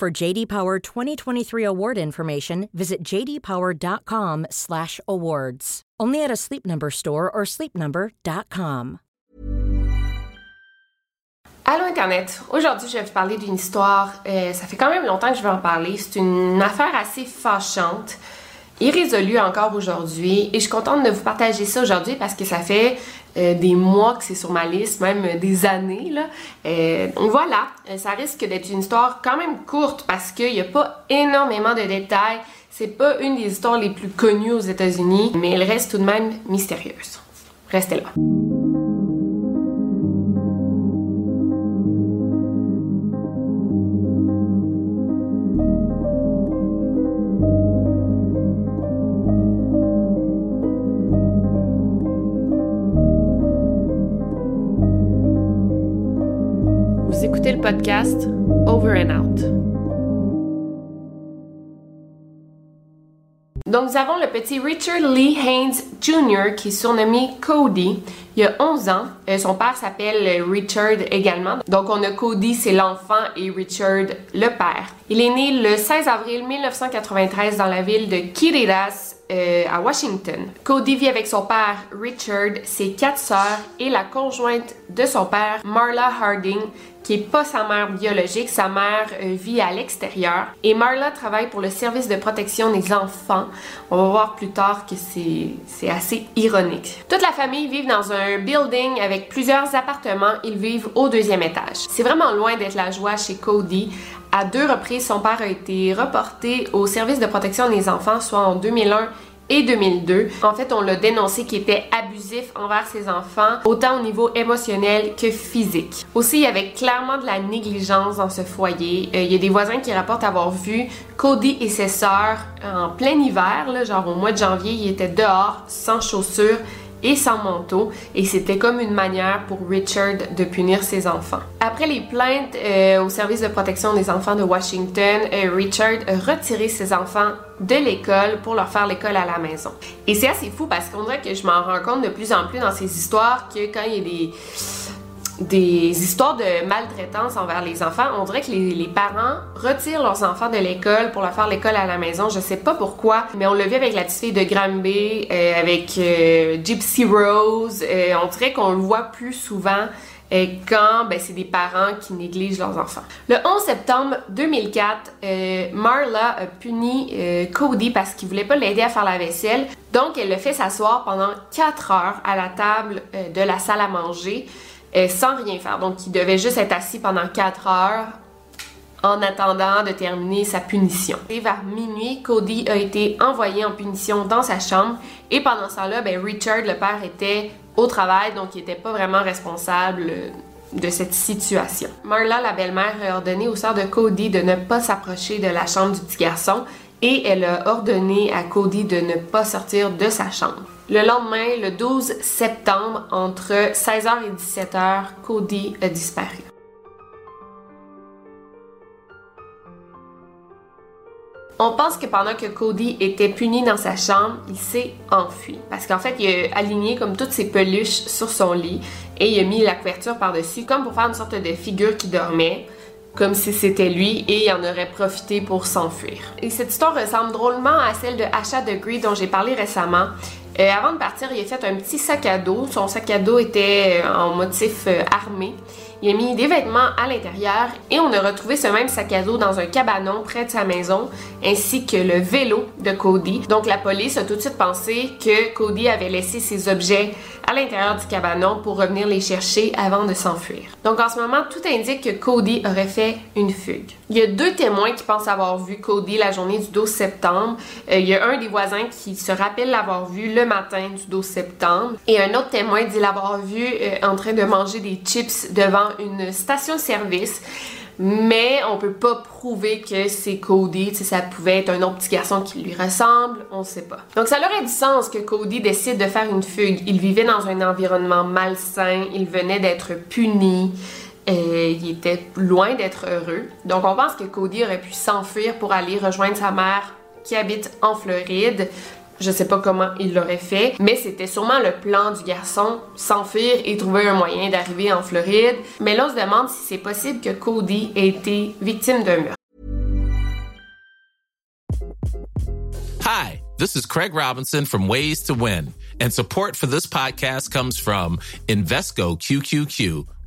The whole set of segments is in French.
For JD Power 2023 award information, visit jdpower.com/awards. Only at a Sleep Number store or sleepnumber.com. Allô Internet, aujourd'hui je vais vous parler d'une histoire, euh, ça fait quand même longtemps que je vais en parler, c'est une affaire assez fâchante, irrésolue encore aujourd'hui et je suis contente de vous partager ça aujourd'hui parce que ça fait euh, des mois que c'est sur ma liste, même des années. Là. Euh, donc voilà, euh, ça risque d'être une histoire quand même courte parce qu'il n'y a pas énormément de détails. C'est pas une des histoires les plus connues aux États-Unis, mais elle reste tout de même mystérieuse. Restez là. Podcast Over and Out. Donc, nous avons le petit Richard Lee Haynes Jr. qui est surnommé Cody. Il a 11 ans. Euh, son père s'appelle Richard également. Donc, on a Cody, c'est l'enfant, et Richard, le père. Il est né le 16 avril 1993 dans la ville de Kiriras, euh, à Washington. Cody vit avec son père Richard, ses quatre sœurs et la conjointe de son père, Marla Harding, qui est pas sa mère biologique, sa mère euh, vit à l'extérieur. Et Marla travaille pour le service de protection des enfants. On va voir plus tard que c'est assez ironique. Toute la famille vit dans un building avec plusieurs appartements. Ils vivent au deuxième étage. C'est vraiment loin d'être la joie chez Cody. À deux reprises, son père a été reporté au service de protection des enfants, soit en 2001 et 2002. En fait, on l'a dénoncé qu'il était abusif envers ses enfants, autant au niveau émotionnel que physique. Aussi, il y avait clairement de la négligence dans ce foyer. Euh, il y a des voisins qui rapportent avoir vu Cody et ses sœurs en plein hiver, genre au mois de janvier, ils étaient dehors, sans chaussures et sans manteau, et c'était comme une manière pour Richard de punir ses enfants. Après les plaintes euh, au service de protection des enfants de Washington, euh, Richard a retiré ses enfants de l'école pour leur faire l'école à la maison. Et c'est assez fou parce qu'on dirait que je m'en rends compte de plus en plus dans ces histoires que quand il y a des histoires de maltraitance envers les enfants. On dirait que les, parents retirent leurs enfants de l'école pour leur faire l'école à la maison. Je sais pas pourquoi, mais on le vit avec la petite fille de Granby, euh, avec euh, Gypsy Rose. Euh, on dirait qu'on le voit plus souvent quand ben, c'est des parents qui négligent leurs enfants. Le 11 septembre 2004, Marla a puni Cody parce qu'il voulait pas l'aider à faire la vaisselle. Donc, elle le fait s'asseoir pendant 4 heures à la table de la salle à manger. Euh, sans rien faire. Donc, il devait juste être assis pendant 4 heures en attendant de terminer sa punition. Et vers minuit, Cody a été envoyé en punition dans sa chambre et pendant ce temps-là, ben, Richard, le père, était au travail, donc il n'était pas vraiment responsable de cette situation. Marla, la belle-mère, a ordonné aux sœurs de Cody de ne pas s'approcher de la chambre du petit garçon et elle a ordonné à Cody de ne pas sortir de sa chambre. Le lendemain, le 12 septembre, entre 16h et 17h, Cody a disparu. On pense que pendant que Cody était puni dans sa chambre, il s'est enfui. Parce qu'en fait, il a aligné comme toutes ses peluches sur son lit et il a mis la couverture par-dessus, comme pour faire une sorte de figure qui dormait comme si c'était lui et il en aurait profité pour s'enfuir. Et cette histoire ressemble drôlement à celle de Asha Degree dont j'ai parlé récemment. Euh, avant de partir, il a fait un petit sac à dos. Son sac à dos était euh, en motif euh, armé. Il a mis des vêtements à l'intérieur et on a retrouvé ce même sac à dos dans un cabanon près de sa maison, ainsi que le vélo de Cody. Donc la police a tout de suite pensé que Cody avait laissé ses objets à l'intérieur du cabanon pour revenir les chercher avant de s'enfuir. Donc en ce moment, tout indique que Cody aurait fait une fugue. Il y a deux témoins qui pensent avoir vu Cody la journée du 12 septembre. Il y a un des voisins qui se rappelle l'avoir vu le matin du 12 septembre et un autre témoin dit l'avoir vu euh, en train de manger des chips devant une station-service. mais on peut pas prouver que c'est Cody. sais, ça pouvait être un autre petit garçon qui lui ressemble, on sait pas. Donc ça aurait du sens que Cody décide de faire une fugue. Il vivait dans un environnement malsain, il venait d'être puni. Et euh, il était loin d'être heureux. Donc on pense que Cody aurait pu s'enfuir pour aller rejoindre sa mère qui habite en Floride. Je sais pas comment il l'aurait fait, mais c'était sûrement le plan du garçon, s'enfuir et trouver un moyen d'arriver en Floride. Mais là, on se demande si c'est possible que Cody ait été victime d'un meurtre. Hi, this is Craig Robinson from Ways to Win, and support for this podcast comes from Invesco QQQ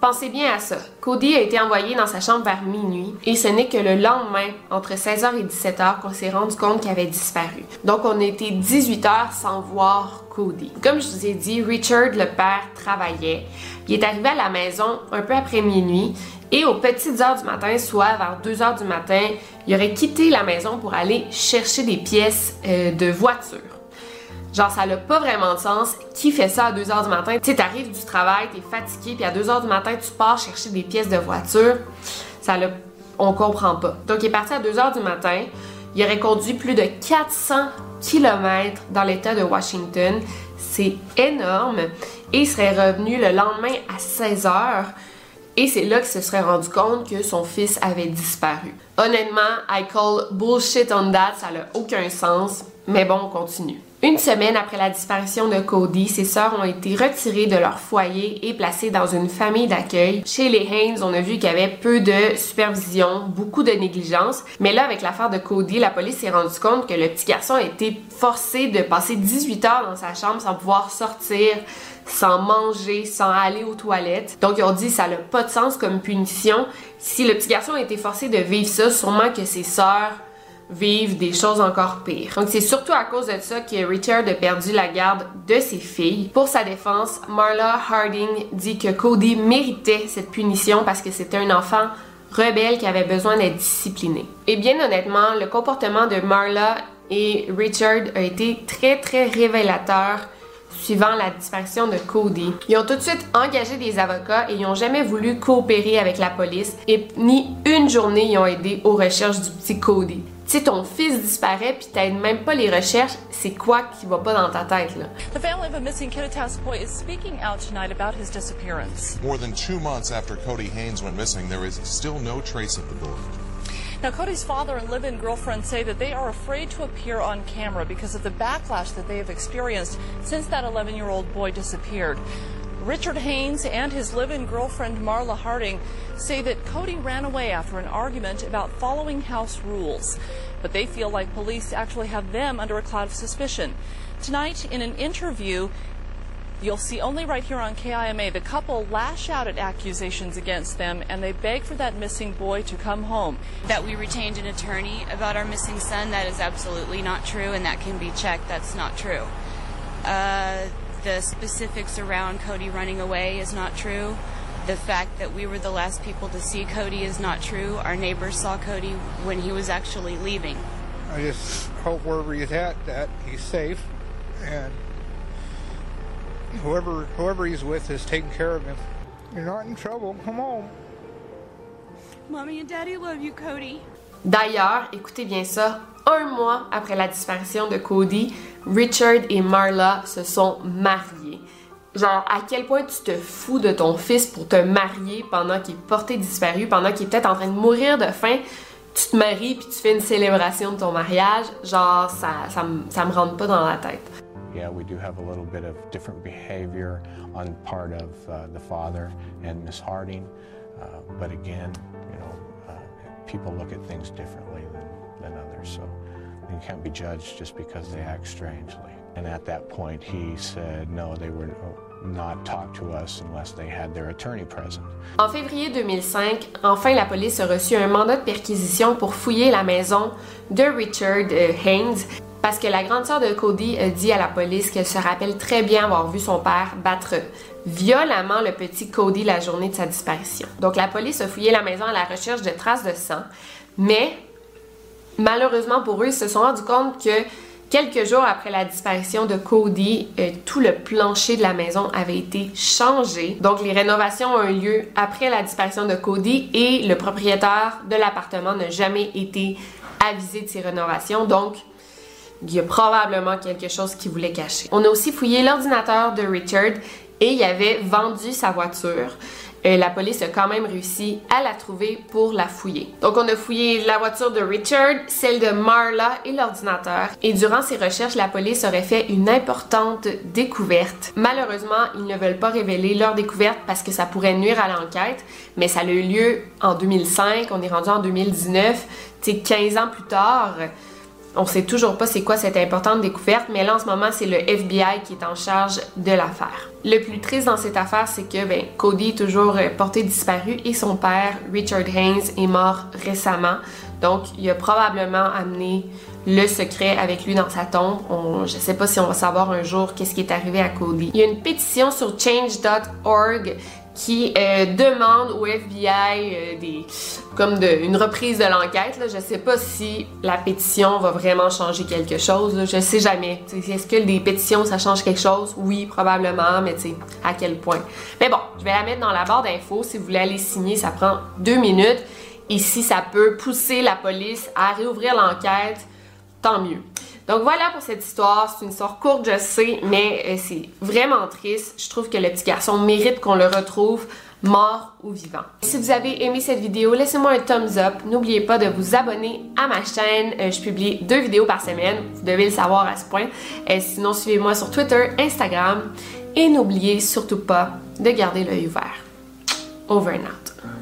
Pensez bien à ça. Cody a été envoyé dans sa chambre vers minuit et ce n'est que le lendemain, entre 16h et 17h, qu'on s'est rendu compte qu'il avait disparu. Donc on a été 18h sans voir Cody. Comme je vous ai dit, Richard le père travaillait. Il est arrivé à la maison un peu après minuit et aux petites heures du matin, soit vers 2 heures du matin, il aurait quitté la maison pour aller chercher des pièces euh, de voiture. Genre, ça n'a pas vraiment de sens. Qui fait ça à 2 heures du matin? Tu sais, t'arrives du travail, t'es fatigué, puis à 2 heures du matin, tu pars chercher des pièces de voiture. Ça le... On comprend pas. Donc, il est parti à 2 heures du matin. Il aurait conduit plus de 400 km dans l'État de Washington. C'est énorme. Et il serait revenu le lendemain à 16 heures. Et c'est là qu'il se serait rendu compte que son fils avait disparu. Honnêtement, I call bullshit on that, ça n'a aucun sens, mais bon, on continue. Une semaine après la disparition de Cody, ses sœurs ont été retirées de leur foyer et placées dans une famille d'accueil. Chez les Haynes, on a vu qu'il y avait peu de supervision, beaucoup de négligence. Mais là, avec l'affaire de Cody, la police s'est rendu compte que le petit garçon a été forcé de passer 18 heures dans sa chambre sans pouvoir sortir, sans manger, sans aller aux toilettes. Donc ils ont dit ça n'a pas de sens comme punition. Si le petit garçon a été forcé de vivre ça, sûrement que ses sœurs vivent des choses encore pires. Donc c'est surtout à cause de ça que Richard a perdu la garde de ses filles. Pour sa défense, Marla Harding dit que Cody méritait cette punition parce que c'était un enfant rebelle qui avait besoin d'être discipliné. Et bien honnêtement, le comportement de Marla et Richard a été très très révélateur suivant la disparition de Cody. Ils ont tout de suite engagé des avocats et ils n'ont jamais voulu coopérer avec la police et ni une journée ils ont aidé aux recherches du petit Cody. Si ton fils disparaît puis t'aides même pas les recherches, c'est quoi qui va pas dans ta tête là? The family of a missing Kittitas boy is speaking out tonight about his disappearance. More than two months after Cody Haynes went missing, there is still no trace of the boy. Now, Cody's father and live in girlfriend say that they are afraid to appear on camera because of the backlash that they have experienced since that 11 year old boy disappeared. Richard Haynes and his live in girlfriend Marla Harding say that Cody ran away after an argument about following house rules. But they feel like police actually have them under a cloud of suspicion. Tonight, in an interview, You'll see only right here on KIMA the couple lash out at accusations against them and they beg for that missing boy to come home. That we retained an attorney about our missing son, that is absolutely not true and that can be checked. That's not true. Uh, the specifics around Cody running away is not true. The fact that we were the last people to see Cody is not true. Our neighbors saw Cody when he was actually leaving. I just hope wherever he's at that he's safe and whoever whoever he's with is taking care of him. You're not in trouble. Come home. Mommy and Daddy love you, Cody. D'ailleurs, écoutez bien ça, un mois après la disparition de Cody, Richard et Marla se sont mariés. Genre, à quel point tu te fous de ton fils pour te marier pendant qu'il est porté disparu, pendant qu'il est peut-être en train de mourir de faim, tu te maries puis tu fais une célébration de ton mariage, genre, ça, ça, ça me rentre pas dans la tête. Yeah, we do have a little bit of different behavior on part of uh, the father and Miss Harding, uh, but again, you know, uh, people look at things differently than, than others, so you can't be judged just because they act strangely. And at that point, he said no, they were not talk to us unless they had their attorney present. En février 2005, enfin la police a reçu un mandat de perquisition pour fouiller la maison de Richard euh, Haynes parce que la grande sœur de Cody a dit à la police qu'elle se rappelle très bien avoir vu son père battre violemment le petit Cody la journée de sa disparition. Donc la police a fouillé la maison à la recherche de traces de sang, mais malheureusement pour eux, ils se sont rendus compte que quelques jours après la disparition de Cody, euh, tout le plancher de la maison avait été changé. Donc les rénovations ont eu lieu après la disparition de Cody et le propriétaire de l'appartement n'a jamais été avisé de ces rénovations. Donc il y a probablement quelque chose qu'il voulait cacher. On a aussi fouillé l'ordinateur de Richard et il avait vendu sa voiture. La police a quand même réussi à la trouver pour la fouiller. Donc on a fouillé la voiture de Richard, celle de Marla et l'ordinateur. Et durant ces recherches, la police aurait fait une importante découverte. Malheureusement, ils ne veulent pas révéler leur découverte parce que ça pourrait nuire à l'enquête, mais ça a eu lieu en 2005, on est rendu en 2019, c'est 15 ans plus tard. On sait toujours pas c'est quoi cette importante découverte, mais là en ce moment c'est le FBI qui est en charge de l'affaire. Le plus triste dans cette affaire, c'est que ben, Cody est toujours euh, porté disparu et son père, Richard Haynes, est mort récemment. Donc il a probablement amené le secret avec lui dans sa tombe. On, je sais pas si on va savoir un jour qu'est-ce qui est arrivé à Cody. Il y a une pétition sur change.org qui euh, demande au FBI euh, des, comme de, une reprise de l'enquête. Je sais pas si la pétition va vraiment changer quelque chose. Là. Je sais jamais. Est-ce que des pétitions, ça change quelque chose? Oui, probablement, mais tu à quel point? Mais bon, je vais la mettre dans la barre d'infos. Si vous voulez aller signer, ça prend deux minutes. Et si ça peut pousser la police à réouvrir l'enquête, tant mieux. Donc voilà pour cette histoire. C'est une histoire courte, je sais, mais euh, c'est vraiment triste. Je trouve que le petit garçon mérite qu'on le retrouve mort ou vivant. Si vous avez aimé cette vidéo, laissez-moi un thumbs up. N'oubliez pas de vous abonner à ma chaîne. Euh, je publie deux vidéos par semaine. Vous devez le savoir à ce point. Euh, sinon, suivez-moi sur Twitter, Instagram. Et n'oubliez surtout pas de garder l'œil ouvert. Over and out.